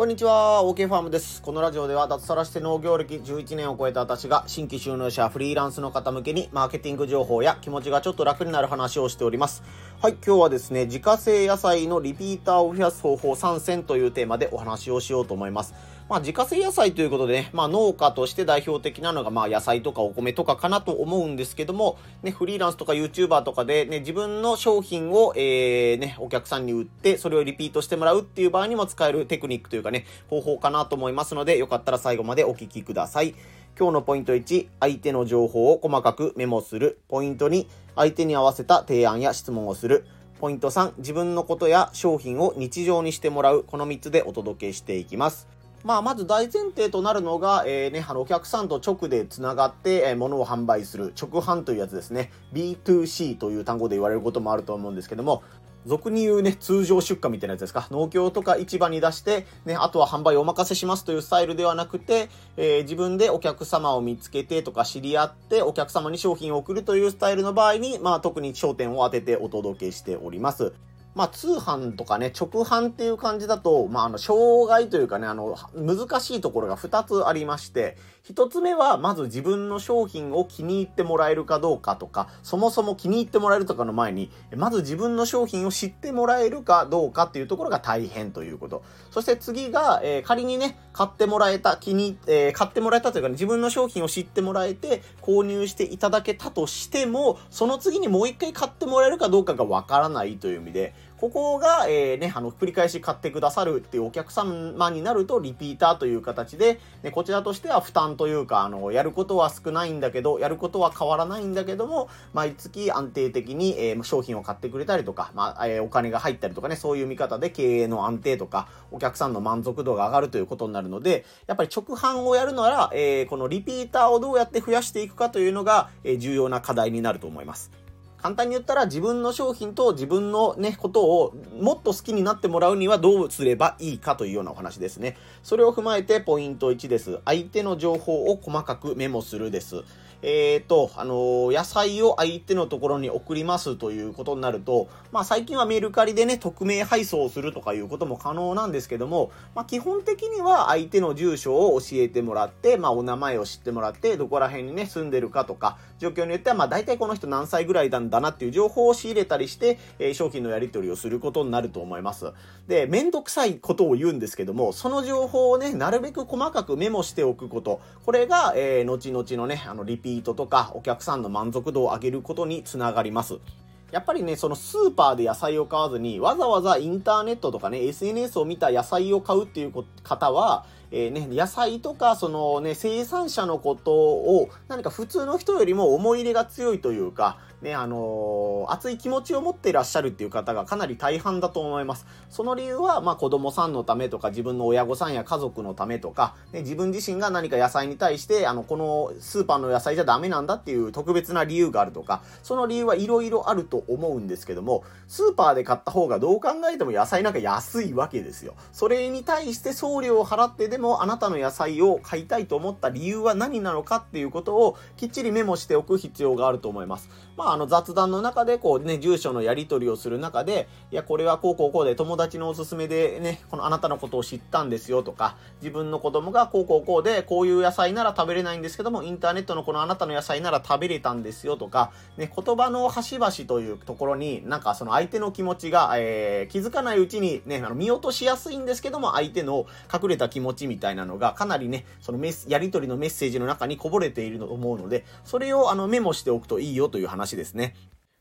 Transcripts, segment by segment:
こんにちは、OK ファームです。このラジオでは脱サラして農業歴11年を超えた私が新規収納者、フリーランスの方向けにマーケティング情報や気持ちがちょっと楽になる話をしております。はい、今日はですね、自家製野菜のリピーターを増やす方法3選というテーマでお話をしようと思います。まあ、自家製野菜ということでね、まあ、農家として代表的なのが、まあ、野菜とかお米とかかなと思うんですけども、ね、フリーランスとか YouTuber とかで、ね、自分の商品を、えー、ね、お客さんに売って、それをリピートしてもらうっていう場合にも使えるテクニックというかね、方法かなと思いますので、よかったら最後までお聞きください。今日のポイント1、相手の情報を細かくメモする。ポイント2、相手に合わせた提案や質問をする。ポイント3、自分のことや商品を日常にしてもらう。この3つでお届けしていきます。まあ、まず大前提となるのが、えー、ね、あの、お客さんと直で繋がって、えー、物を販売する、直販というやつですね。B2C という単語で言われることもあると思うんですけども、俗に言うね、通常出荷みたいなやつですか。農協とか市場に出して、ね、あとは販売お任せしますというスタイルではなくて、えー、自分でお客様を見つけてとか知り合って、お客様に商品を送るというスタイルの場合に、まあ特に焦点を当ててお届けしております。まあ、通販とかね、直販っていう感じだと、まあ、あの、障害というかね、あの、難しいところが2つありまして、1つ目は、まず自分の商品を気に入ってもらえるかどうかとか、そもそも気に入ってもらえるとかの前に、まず自分の商品を知ってもらえるかどうかっていうところが大変ということ。そして次が、えー、仮にね、買ってもらえた、気に、えー、買ってもらえたというか、ね、自分の商品を知ってもらえて、購入していただけたとしても、その次にもう一回買ってもらえるかどうかがわからないという意味で、ここが、えー、ね、あの、繰り返し買ってくださるっていうお客様になると、リピーターという形で、ね、こちらとしては負担というか、あの、やることは少ないんだけど、やることは変わらないんだけども、毎月安定的に、えー、商品を買ってくれたりとか、まあ、えー、お金が入ったりとかね、そういう見方で経営の安定とか、お客さんの満足度が上がるということになるので、やっぱり直販をやるなら、えー、このリピーターをどうやって増やしていくかというのが、えー、重要な課題になると思います。簡単に言ったら自分の商品と自分のね、ことをもっと好きになってもらうにはどうすればいいかというようなお話ですね。それを踏まえてポイント1です。相手の情報を細かくメモするです。えっ、ー、と、あのー、野菜を相手のところに送りますということになると、まあ最近はメルカリでね、匿名配送するとかいうことも可能なんですけども、まあ基本的には相手の住所を教えてもらって、まあお名前を知ってもらって、どこら辺にね、住んでるかとか、状況によってはまあ大体この人何歳ぐらいなんだなっていう情報を仕入れたりして、えー、商品のやり取りをすることになると思います。で、めんどくさいことを言うんですけども、その情報をね、なるべく細かくメモしておくこと、これが、えー、後々のね、あの、リピートとか、お客さんの満足度を上げることにつながります。やっぱりね、そのスーパーで野菜を買わずに、わざわざインターネットとかね、SNS を見た野菜を買うっていう方は、えー、ね、野菜とか、そのね、生産者のことを、何か普通の人よりも思い入れが強いというか、ね、あのー、熱い気持ちを持っていらっしゃるっていう方がかなり大半だと思います。その理由は、まあ、子供さんのためとか、自分の親御さんや家族のためとか、ね、自分自身が何か野菜に対して、あの、このスーパーの野菜じゃダメなんだっていう特別な理由があるとか、その理由はいろいろあると思うんですけども、スーパーで買った方がどう考えても野菜なんか安いわけですよ。それに対して送料を払ってでもあなたの野菜を買いたいと思った理由は何なのかっていうことをきっちりメモしておく必要があると思います。まあ、あの雑談の中でこうね、住所のやり取りをする中で、いや、これはこうこうこうで友達のおすすめでね、このあなたのことを知ったんですよとか、自分の子供がこうこうこうで、こういう野菜なら食べれないんですけども、インターネットのこのあなたの野菜なら食べれたんですよとか、ね、言葉の端々というところに、なんかその相手の気持ちが、えー、気づかないうちにね、あの見落としやすいんですけども、相手の隠れた気持ちみたいなのが、かなりね、そのメス、やり取りのメッセージの中にこぼれていると思うので、それをあのメモしておくといいよという話ですね。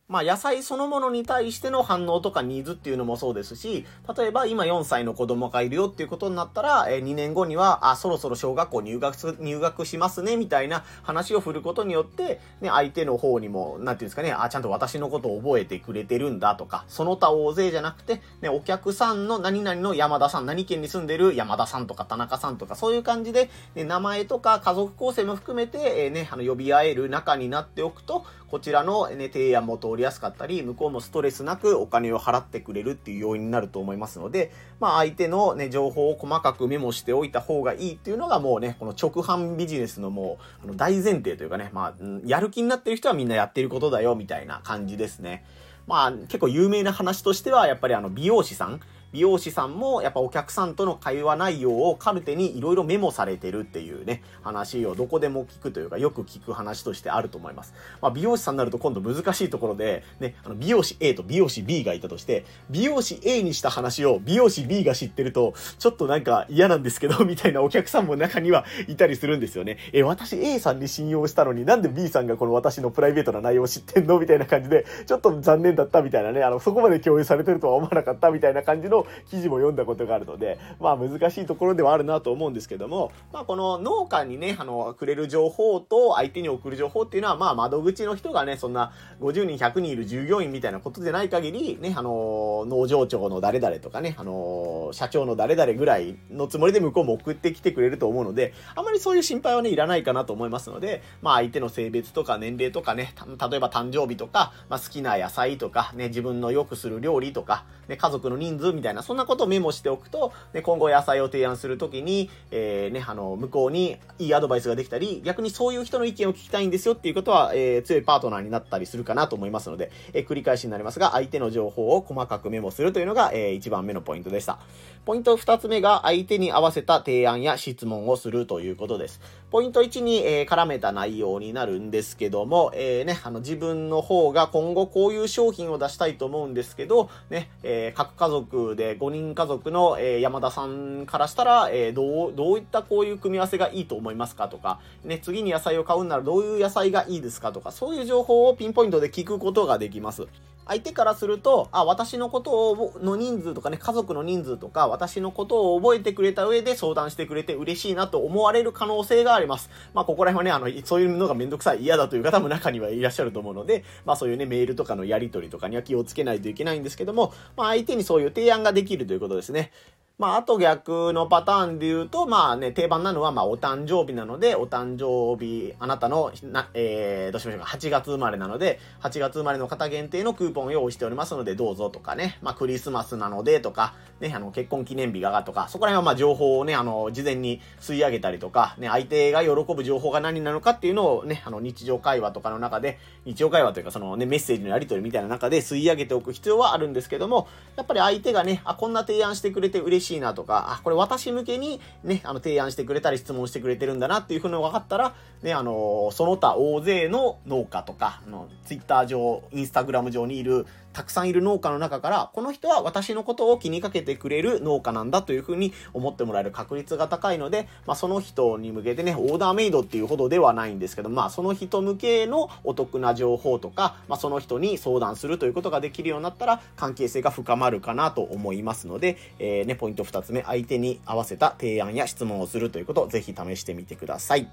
まあ野菜そのものに対しての反応とかニーズっていうのもそうですし、例えば今4歳の子供がいるよっていうことになったら、えー、2年後には、あ、そろそろ小学校入学入学しますね、みたいな話を振ることによって、ね、相手の方にも、なんていうんですかね、あ、ちゃんと私のことを覚えてくれてるんだとか、その他大勢じゃなくて、ね、お客さんの何々の山田さん、何県に住んでる山田さんとか田中さんとか、そういう感じで、ね、名前とか家族構成も含めて、え、ね、あの、呼び合える仲になっておくと、こちらの、ね、提案も通りやすかったり、向こうもストレスなくお金を払ってくれるっていう要因になると思いますので、まあ相手のね、情報を細かくメモしておいた方がいいっていうのがもうね、この直販ビジネスのもう、あの大前提というかね、まあ、やる気になってる人はみんなやってることだよ、みたいな感じですね。まあ、結構有名な話としては、やっぱりあの、美容師さん、美容師さんもやっぱお客さんとの会話内容をカルテにいろいろメモされてるっていうね、話をどこでも聞くというか、よく聞く話としてあると思います。まあ、美容師さんになると今度難しいところで、ね、あの美容師 A と美容師 B がいたとして、美容師 A にした話を美容師 B が知ってると、ちょっとなんか嫌なんですけど、みたいなお客さんも中にはいたりするんですよね。え、私 A さんに信用したのになんで B さんがこの私のプライベートな内容を知ってんの？みたいな感じで、ちょっと残念だったみたいなね、あの、そこまで共有されてるとは思わなかったみたいな感じの記事も読んだことがあるので、まあ難しいところではあるなと思うんですけども、まあこの農家にね、あの、くれる情報と相手に送る情報っていうのは、まあ窓口の人がね、そんな50人、100人いる従業員みたいなことでない限り、ね、あの、農場長の誰々とかね、あの、社長の誰々ぐらいのつもりで向こうも送ってきてくれると思うので、あまりそういう心配はね、いらないかなと思いますので、まあ相手の性別とか年齢とかね、例えば誕生日とか、まあ好きな野菜とか、ね、自分のよくする料理とか、ね、家族の人数みたいな、そんなことをメモしておくと、ね、今後野菜を提案するときに、えー、ね、あの、向こうにいいアドバイスができたり、逆にそういう人の意見を聞きたいんですよっていうことは、えー、強いパートナーになったりするかなと思いますので、えー、繰り返しになりますが、相手の情報を細かくメモするというのが、えー、一番目のポイントでした。ポイント二つ目が、相手に合わせた提案や質問をするということです。ポイント1に、えー、絡めた内容になるんですけども、えー、ね、あの、自分の方が今後こういう商品を出したいと思うんですけど、ね、えー、各家族で5人家族の、え、山田さんからしたら、え、どう、どういったこういう組み合わせがいいと思いますかとか、ね、次に野菜を買うならどういう野菜がいいですかとか、そういう情報をピンポイントで聞くことができます。相手からすると、あ、私のことを、の人数とかね、家族の人数とか、私のことを覚えてくれた上で相談してくれて嬉しいなと思われる可能性があります。まあ、ここら辺はね、あの、そういうのがめんどくさい、嫌だという方も中にはいらっしゃると思うので、まあ、そういうね、メールとかのやり取りとかには気をつけないといけないんですけども、まあ、相手にそういう提案ができるということですね。まあ、あと逆のパターンで言うと、まあね、定番なのは、まあ、お誕生日なので、お誕生日、あなたの、な、えー、どうしましょうか、8月生まれなので、8月生まれの方限定のクーポンを用意しておりますので、どうぞとかね、まあ、クリスマスなのでとか、ね、あの、結婚記念日がとか、そこら辺はまあ、情報をね、あの、事前に吸い上げたりとか、ね、相手が喜ぶ情報が何なのかっていうのをね、あの、日常会話とかの中で、日常会話というか、そのね、メッセージのやり取りみたいな中で吸い上げておく必要はあるんですけども、やっぱり相手がね、あ、こんな提案してくれて嬉しいしいなとか、あ、これ私向けにね、あの、提案してくれたり質問してくれてるんだなっていうふうに分かったら、ね、あの、その他大勢の農家とか、あの、ツイッター上、インスタグラム上にいる、たくさんいる農家の中から、この人は私のことを気にかけてくれる農家なんだというふうに思ってもらえる確率が高いので、まあ、その人に向けてね、オーダーメイドっていうほどではないんですけど、まあ、その人向けのお得な情報とか、まあ、その人に相談するということができるようになったら、関係性が深まるかなと思いますので、えー、ね、ポイント2つ目、相手に合わせた提案や質問をするということをぜひ試してみてください。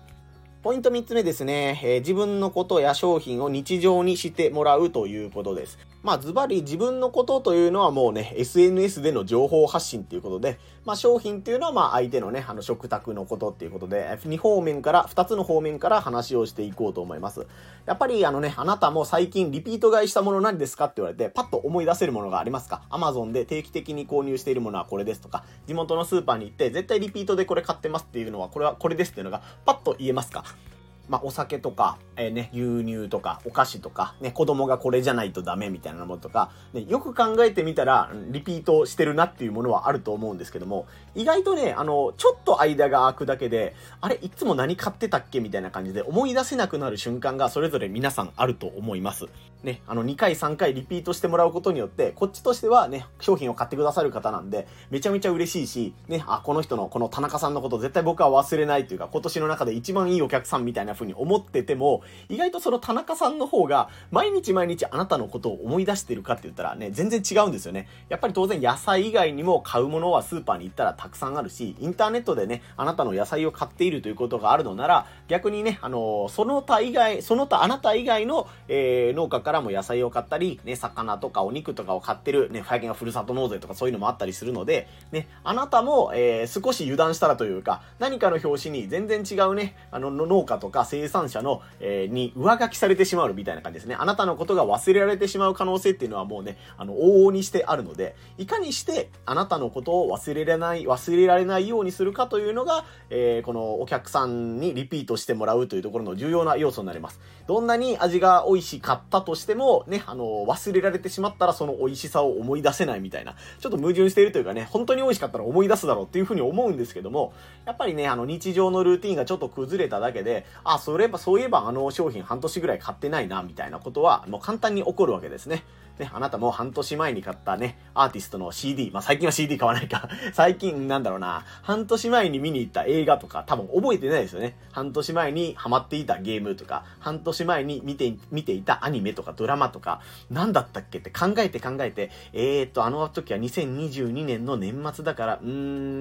ポイント3つ目ですね、えー、自分のことや商品を日常にしてもらうということです。まあ、ズバリ自分のことというのはもうね、SNS での情報発信っていうことで、まあ、商品っていうのはまあ、相手のね、あの、食卓のことっていうことで、2方面から、2つの方面から話をしていこうと思います。やっぱりあのね、あなたも最近リピート買いしたもの何ですかって言われて、パッと思い出せるものがありますか ?Amazon で定期的に購入しているものはこれですとか、地元のスーパーに行って絶対リピートでこれ買ってますっていうのは、これはこれですっていうのが、パッと言えますか？まあ、お酒とか、えー、ね、牛乳とか、お菓子とか、ね、子供がこれじゃないとダメみたいなものとか、ね、よく考えてみたら、リピートしてるなっていうものはあると思うんですけども、意外とね、あの、ちょっと間が空くだけで、あれ、いつも何買ってたっけみたいな感じで思い出せなくなる瞬間がそれぞれ皆さんあると思います。ね、あの、2回3回リピートしてもらうことによって、こっちとしてはね、商品を買ってくださる方なんで、めちゃめちゃ嬉しいし、ね、あ、この人の、この田中さんのこと絶対僕は忘れないというか、今年の中で一番いいお客さんみたいな風に思ってても、意外とその田中さんの方が、毎日毎日あなたのことを思い出してるかって言ったらね、全然違うんですよね。やっぱり当然野菜以外にも買うものはスーパーに行ったらたくさんあるし、インターネットでね、あなたの野菜を買っているということがあるのなら、逆にね、あのその他以外、その他あなた以外の、えー、農家からも野菜を買ったり、ね、魚とかお肉とかを買ってる、ね、最近はふるさと納税とかそういうのもあったりするので、ね、あなたも、えー、少し油断したらというか、何かの表紙に全然違うね、あの、農家とか生産者の、えー、に上書きされてしまうみたいな感じですね。あなたのことが忘れられてしまう可能性っていうのはもうね、あの、往々にしてあるので、いかにしてあなたのことを忘れられない、忘れられないようにするかというのが、えー、このお客さんにリピートしてもらうというところの重要な要素になります。どんなに味が美味しかったとしても、ね、あの、忘れられてしまったらその美味しさを思い出せないみたいな、ちょっと矛盾しているというかね、本当に美味しかったら思い出すだろうっていうふうに思うんですけども、やっぱりね、あの、日常のルーティンがちょっと崩れただけで、あ、それば、そういえばあの商品半年ぐらい買ってないな、みたいなことは、もう簡単に起こるわけですね。ね、あなたも半年前に買ったね、アーティストの CD、まあ最近は CD 買わないか、最近なんだろうな、半年前に見に行った映画とか多分覚えてないですよね。半年前にハマっていたゲームとか、半年前に見て、見ていたアニメとかドラマとか、何だったっけって考えて考えて、えーっと、あの時は2022年の年末だから、うー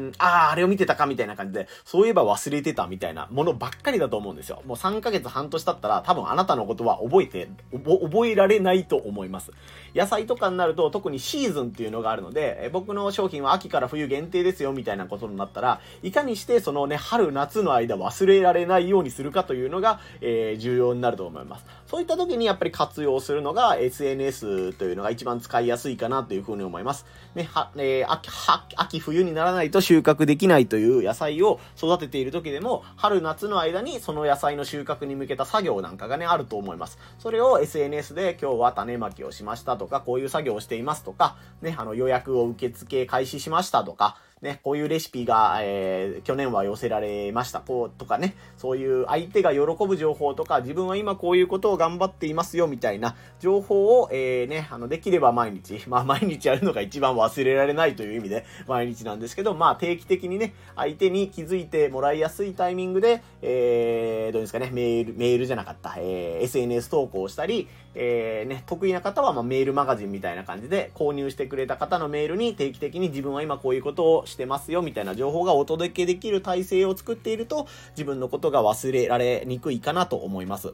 ん、あー、あれを見てたかみたいな感じで、そういえば忘れてたみたいなものばっかりだと思うんですよ。もう3ヶ月半年経ったら多分あなたのことは覚えて、覚えられないと思います。野菜とかになると特にシーズンっていうのがあるので、え僕の商品は秋から冬限定ですよみたいなことになったら、いかにしてそのね、春夏の間忘れられないようにするかというのが、えー、重要になると思います。そういった時にやっぱり活用するのが SNS というのが一番使いやすいかなというふうに思います。ね、は、えー、秋、は、秋冬にならないと収穫できないという野菜を育てている時でも、春夏の間にその野菜の収穫に向けた作業なんかがね、あると思います。それを SNS で今日は種まきをしましたととか、こういう作業をしていますとか、ね、あの予約を受付開始しましたとか、ね、こういうレシピが、えー、去年は寄せられました、こうとかね、そういう相手が喜ぶ情報とか、自分は今こういうことを頑張っていますよ、みたいな情報を、えー、ね、あの、できれば毎日、まあ毎日やるのが一番忘れられないという意味で、毎日なんですけど、まあ定期的にね、相手に気づいてもらいやすいタイミングで、えー、どうですかね、メール、メールじゃなかった、えー、SNS 投稿したり、えー、ね、得意な方は、まあ、メールマガジンみたいな感じで、購入してくれた方のメールに定期的に自分は今こういうことをししてますよ、みたいな情報がお届けできる体制を作っていると、自分のことが忘れられにくいかなと思います。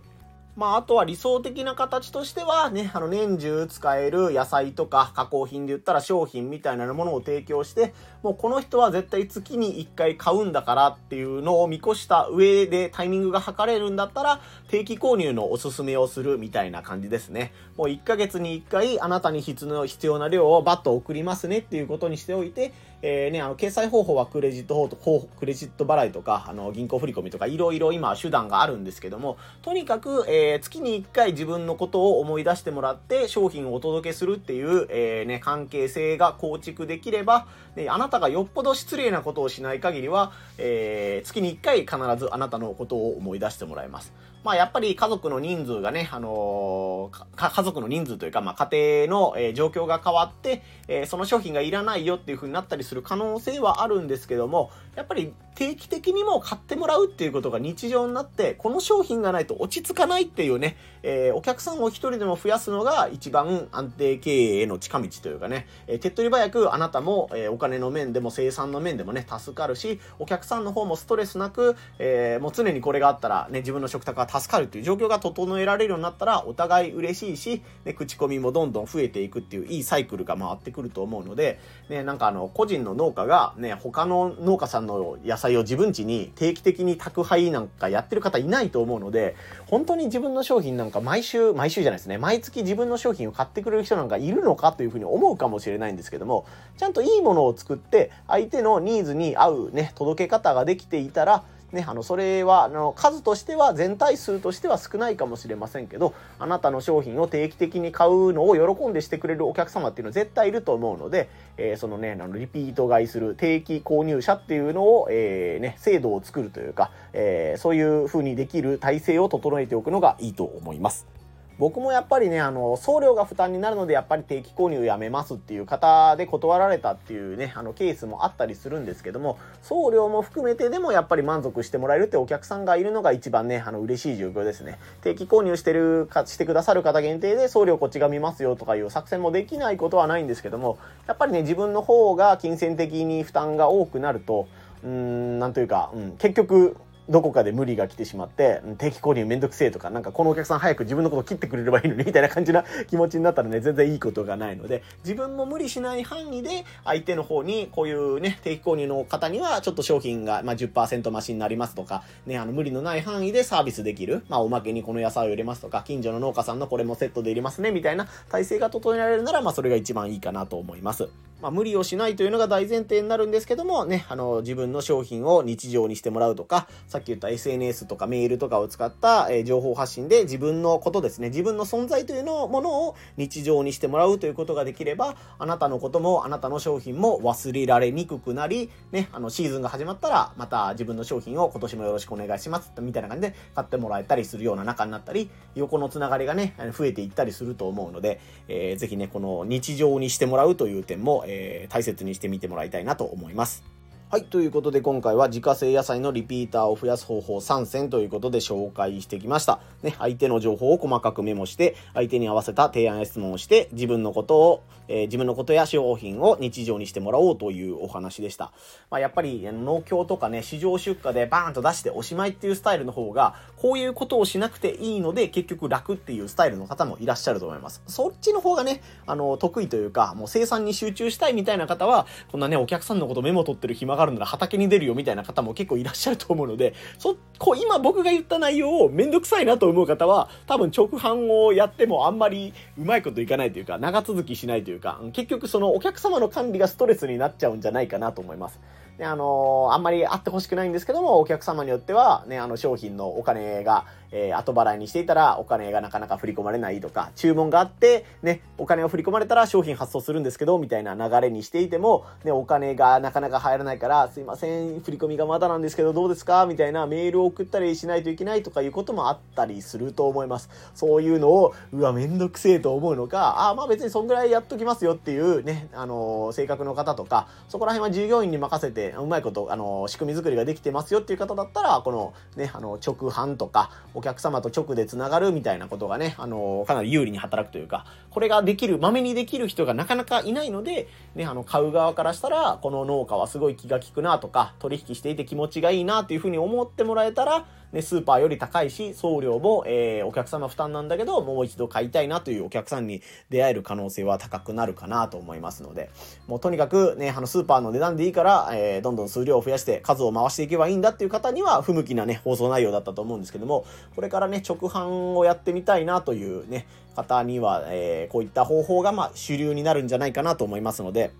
まあ、あとは理想的な形としてはね、あの、年中使える野菜とか加工品で言ったら商品みたいなものを提供して、もうこの人は絶対月に1回買うんだからっていうのを見越した上でタイミングが測れるんだったら、定期購入のおすすめをするみたいな感じですね。もう1ヶ月に1回あなたに必要な量をバッと送りますねっていうことにしておいて、えー、ね、あの、決済方法はクレジット法クレジット払いとか、あの、銀行振込とか、いろいろ今手段があるんですけども、とにかく、えー、月に1回自分のことを思い出してもらって、商品をお届けするっていう、えー、ね、関係性が構築できれば、ね、あなたがよっぽど失礼なことをしない限りは、えー、月に1回必ずあなたのことを思い出してもらいます。まあやっぱり家族の人数がね、あのー、家族の人数というか、まあ家庭の、えー、状況が変わって、えー、その商品がいらないよっていう風になったりする可能性はあるんですけども、やっぱり定期的にも買ってもらうっていうことが日常になって、この商品がないと落ち着かないっていうね、え、お客さんを一人でも増やすのが一番安定経営への近道というかね、え、手っ取り早くあなたも、え、お金の面でも生産の面でもね、助かるし、お客さんの方もストレスなく、え、もう常にこれがあったらね、自分の食卓が助かるっていう状況が整えられるようになったら、お互い嬉しいし、ね、口コミもどんどん増えていくっていういいサイクルが回ってくると思うので、ね、なんかあの、個人の農家がね、他の農家さんの野菜を自分家に定期的に宅配なんかやってる方いないと思うので、本当に自分の商品なんか毎週、毎週じゃないですね、毎月自分の商品を買ってくれる人なんかいるのかというふうに思うかもしれないんですけども、ちゃんといいものを作って、相手のニーズに合うね、届け方ができていたら、ね、あの、それは、あの、数としては、全体数としては少ないかもしれませんけど、あなたの商品を定期的に買うのを喜んでしてくれるお客様っていうのは絶対いると思うので、えー、そのね、あの、リピート買いする定期購入者っていうのを、えー、ね、制度を作るというか、えー、そういう風にできる体制を整えておくのがいいと思います。僕もやっぱりね、あの、送料が負担になるので、やっぱり定期購入やめますっていう方で断られたっていうね、あの、ケースもあったりするんですけども、送料も含めてでもやっぱり満足してもらえるってお客さんがいるのが一番ね、あの、嬉しい状況ですね。定期購入してるか、してくださる方限定で送料こっちが見ますよとかいう作戦もできないことはないんですけども、やっぱりね、自分の方が金銭的に負担が多くなると、うーん、なんというか、うん、結局、どこかで無理が来てしまって、定期購入めんどくせえとか、なんかこのお客さん早く自分のこと切ってくれればいいのに、みたいな感じな気持ちになったらね、全然いいことがないので、自分も無理しない範囲で、相手の方に、こういうね、定期購入の方には、ちょっと商品が、まあ、10%増しになりますとか、ね、あの、無理のない範囲でサービスできる、まあ、おまけにこの野菜を入れますとか、近所の農家さんのこれもセットで入れますね、みたいな体制が整えられるなら、まあ、それが一番いいかなと思います。まあ、無理をしないというのが大前提になるんですけども、ね、あの、自分の商品を日常にしてもらうとか、さっき言った SNS とかメールとかを使った、えー、情報発信で自分のことですね、自分の存在というのものを日常にしてもらうということができれば、あなたのことも、あなたの商品も忘れられにくくなり、ね、あの、シーズンが始まったら、また自分の商品を今年もよろしくお願いします、みたいな感じで買ってもらえたりするような仲になったり、横のつながりがね、増えていったりすると思うので、えー、ぜひね、この日常にしてもらうという点も、えー、大切にしてみてもらいたいなと思います。はい。ということで今回は自家製野菜のリピーターを増やす方法3選ということで紹介してきました。ね、相手の情報を細かくメモして、相手に合わせた提案や質問をして、自分のことを、えー、自分のことや商品を日常にしてもらおうというお話でした。まあ、やっぱり農協とかね、市場出荷でバーンと出しておしまいっていうスタイルの方が、こういうことをしなくていいので、結局楽っていうスタイルの方もいらっしゃると思います。そっちの方がね、あの、得意というか、もう生産に集中したいみたいな方は、こんなね、お客さんのことメモ取ってる暇があるなら畑に出るよみたいな方も結構いらっしゃると思うので、そ、こう今僕が言った内容をめんどくさいなと思う方は、多分直販をやってもあんまりうまいこといかないというか、長続きしないというか、結局そのお客様の管理がストレスになっちゃうんじゃないかなと思います。で、あのー、あんまりあってほしくないんですけども、お客様によっては、ね、あの商品のお金が、えー、後払いにしていたらお金がなかなか振り込まれないとか、注文があって、ね、お金を振り込まれたら商品発送するんですけど、みたいな流れにしていても、ね、お金がなかなか入らないから、すいません、振り込みがまだなんですけど、どうですか？みたいなメールを送ったりしないといけないとかいうこともあったりすると思います。そういうのを、うわ、めんどくせえと思うのか、あ、まあ別にそんぐらいやっときますよっていうね、あのー、性格の方とか、そこら辺は従業員に任せて、うまいこと、あの、仕組み作りができてますよっていう方だったら、このね、あの、直販とか、お客様と直でで繋がるみたいなことがね、あの、かなり有利に働くというか、これができる、まめにできる人がなかなかいないので、ね、あの、買う側からしたら、この農家はすごい気が利くなとか、取引していて気持ちがいいなっていうふうに思ってもらえたら、ね、スーパーより高いし、送料も、えー、お客様負担なんだけど、もう一度買いたいなというお客さんに出会える可能性は高くなるかなと思いますので、もうとにかくね、あの、スーパーの値段でいいから、えー、どんどん数量を増やして数を回していけばいいんだっていう方には不向きなね、放送内容だったと思うんですけども、これからね、直販をやってみたいなというね、方には、えー、こういった方法が、まあ、主流になるんじゃないかなと思いますので、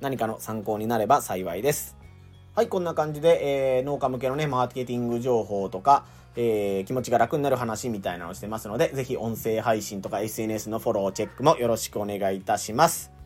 何かの参考になれば幸いです。はい、こんな感じで、えー、農家向けのね、マーケティング情報とか、えー、気持ちが楽になる話みたいなのをしてますので、ぜひ音声配信とか SNS のフォローチェックもよろしくお願いいたします。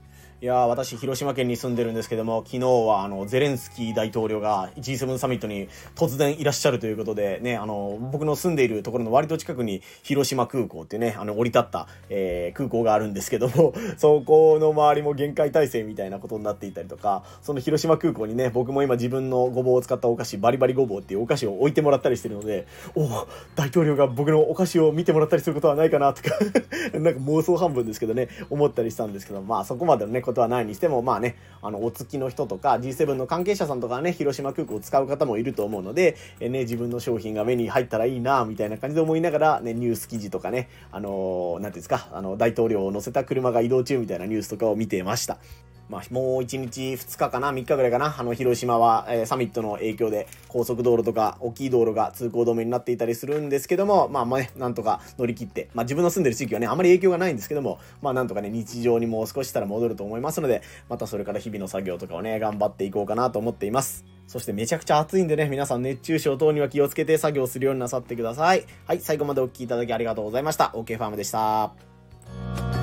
いや私、広島県に住んでるんですけども、昨日は、あの、ゼレンスキー大統領が G7 サミットに突然いらっしゃるということで、ね、あの、僕の住んでいるところの割と近くに、広島空港ってね、あの、降り立った、えー、空港があるんですけども、そこの周りも限界体制みたいなことになっていたりとか、その広島空港にね、僕も今自分のごぼうを使ったお菓子、バリバリごぼうっていうお菓子を置いてもらったりしてるので、お大統領が僕のお菓子を見てもらったりすることはないかな、とか なんか妄想半分ですけどね、思ったりしたんですけど、まあそこまでのね、ことはないにしても、まあね、あの、お付きの人とか G7 の関係者さんとかね、広島空港を使う方もいると思うので、えね、自分の商品が目に入ったらいいな、みたいな感じで思いながら、ね、ニュース記事とかね、あのー、なんていうんですか、あの、大統領を乗せた車が移動中みたいなニュースとかを見てました。まあ、もう1日2日かな、3日ぐらいかな、あの、広島は、えー、サミットの影響で、高速道路とか、大きい道路が通行止めになっていたりするんですけども、まあ、まあね、なんとか乗り切って、まあ、自分の住んでる地域はね、あまり影響がないんですけども、まあ、なんとかね、日常にもう少ししたら戻ると思いますので、またそれから日々の作業とかをね、頑張っていこうかなと思っています。そしてめちゃくちゃ暑いんでね、皆さん熱中症等には気をつけて作業するようになさってください。はい、最後までお聴きいただきありがとうございました。OK ファームでした。